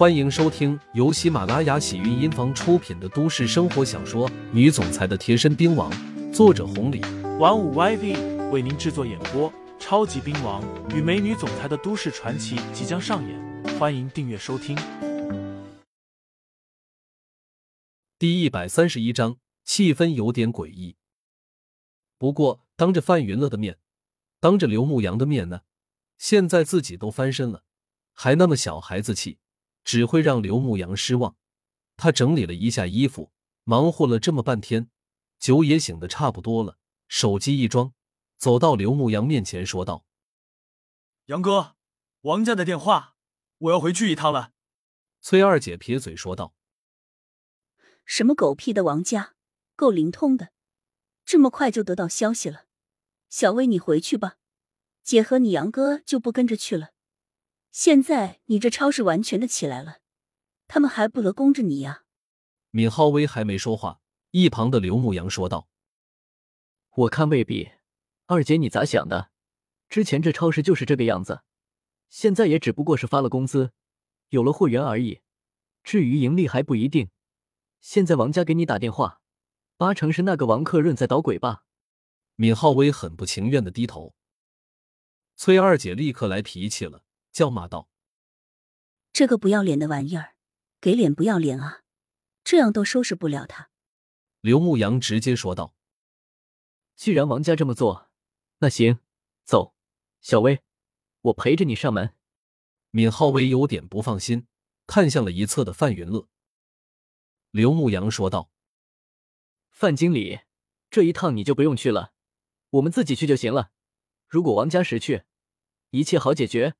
欢迎收听由喜马拉雅喜韵音房出品的都市生活小说《女总裁的贴身兵王》，作者红礼，玩五 YV 为您制作演播。超级兵王与美女总裁的都市传奇即将上演，欢迎订阅收听。第一百三十一章，气氛有点诡异。不过，当着范云乐的面，当着刘牧阳的面呢，现在自己都翻身了，还那么小孩子气，只会让刘牧阳失望。他整理了一下衣服，忙活了这么半天，酒也醒的差不多了，手机一装。走到刘牧阳面前，说道：“杨哥，王家的电话，我要回去一趟了。”崔二姐撇嘴说道：“什么狗屁的王家，够灵通的，这么快就得到消息了。小薇，你回去吧，姐和你杨哥就不跟着去了。现在你这超市完全的起来了，他们还不得供着你呀？”闵浩威还没说话，一旁的刘牧阳说道：“我看未必。”二姐，你咋想的？之前这超市就是这个样子，现在也只不过是发了工资，有了货源而已。至于盈利还不一定。现在王家给你打电话，八成是那个王克润在捣鬼吧？闵浩威很不情愿的低头。崔二姐立刻来脾气了，叫骂道：“这个不要脸的玩意儿，给脸不要脸啊！这样都收拾不了他。”刘牧阳直接说道：“既然王家这么做。”那行，走，小薇，我陪着你上门。闵浩威有点不放心，看向了一侧的范云乐。刘牧阳说道：“范经理，这一趟你就不用去了，我们自己去就行了。如果王家识趣，一切好解决；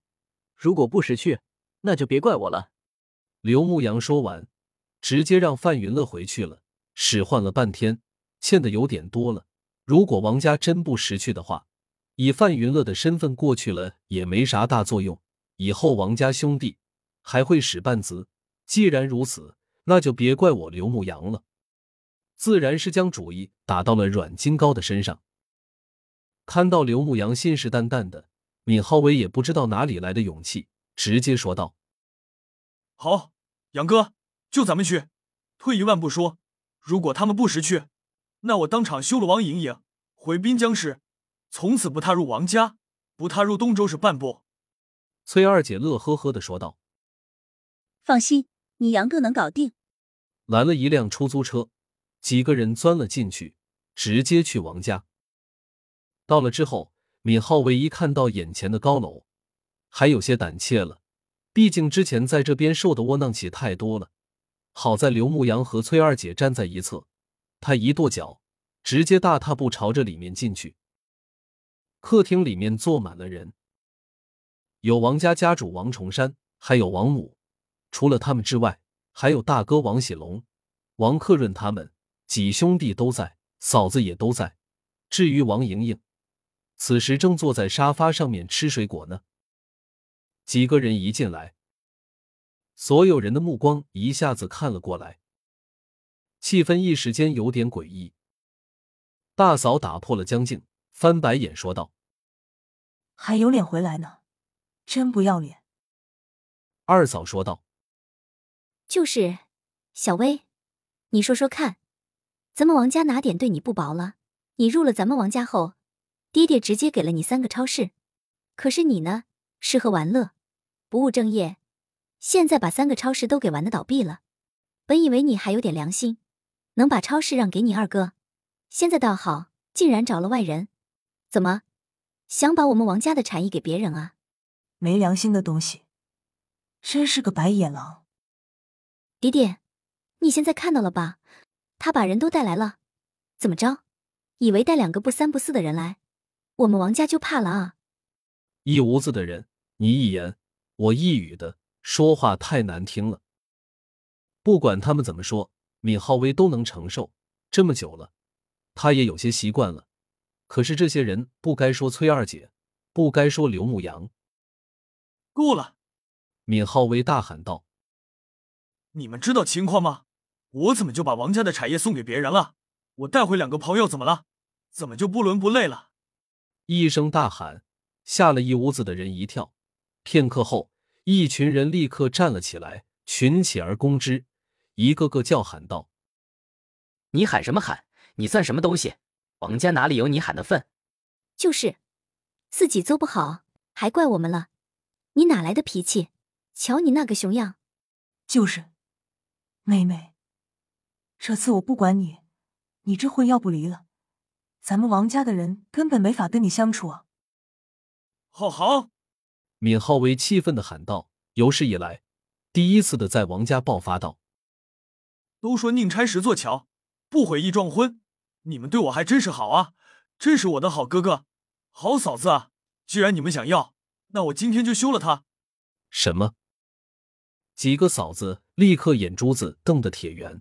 如果不识趣，那就别怪我了。”刘牧阳说完，直接让范云乐回去了。使唤了半天，欠的有点多了。如果王家真不识趣的话，以范云乐的身份过去了也没啥大作用，以后王家兄弟还会使绊子。既然如此，那就别怪我刘牧阳了。自然是将主意打到了阮金高的身上。看到刘牧阳信誓旦旦的，闵浩威也不知道哪里来的勇气，直接说道：“好，杨哥，就咱们去。退一万步说，如果他们不识趣，那我当场休了王莹莹，回滨江市。”从此不踏入王家，不踏入东周市半步。崔二姐乐呵呵的说道：“放心，你杨哥能搞定。”拦了一辆出租车，几个人钻了进去，直接去王家。到了之后，闵浩唯一看到眼前的高楼，还有些胆怯了。毕竟之前在这边受的窝囊气太多了。好在刘牧阳和崔二姐站在一侧，他一跺脚，直接大踏步朝着里面进去。客厅里面坐满了人，有王家家主王重山，还有王母。除了他们之外，还有大哥王喜龙、王克润他们几兄弟都在，嫂子也都在。至于王莹莹，此时正坐在沙发上面吃水果呢。几个人一进来，所有人的目光一下子看了过来，气氛一时间有点诡异。大嫂打破了僵静。翻白眼说道：“还有脸回来呢，真不要脸。”二嫂说道：“就是小薇，你说说看，咱们王家哪点对你不薄了？你入了咱们王家后，爹爹直接给了你三个超市，可是你呢，吃喝玩乐，不务正业，现在把三个超市都给玩的倒闭了。本以为你还有点良心，能把超市让给你二哥，现在倒好，竟然找了外人。”怎么，想把我们王家的产业给别人啊？没良心的东西，真是个白眼狼！爹爹，你现在看到了吧？他把人都带来了，怎么着？以为带两个不三不四的人来，我们王家就怕了啊？一屋子的人，你一言我一语的说话太难听了。不管他们怎么说，闵浩威都能承受。这么久了，他也有些习惯了。可是这些人不该说崔二姐，不该说刘牧阳。够了！闵浩威大喊道：“你们知道情况吗？我怎么就把王家的产业送给别人了？我带回两个朋友怎么了？怎么就不伦不类了？”一声大喊，吓了一屋子的人一跳。片刻后，一群人立刻站了起来，群起而攻之，一个个叫喊道：“你喊什么喊？你算什么东西？王家哪里有你喊的份？就是，自己做不好还怪我们了。你哪来的脾气？瞧你那个熊样！就是，妹妹，这次我不管你，你这婚要不离了，咱们王家的人根本没法跟你相处啊！好好，闵浩威气愤的喊道，有史以来第一次的在王家爆发道：“都说宁拆十座桥，不毁一桩婚。”你们对我还真是好啊，真是我的好哥哥、好嫂子啊！既然你们想要，那我今天就休了他。什么？几个嫂子立刻眼珠子瞪得铁圆。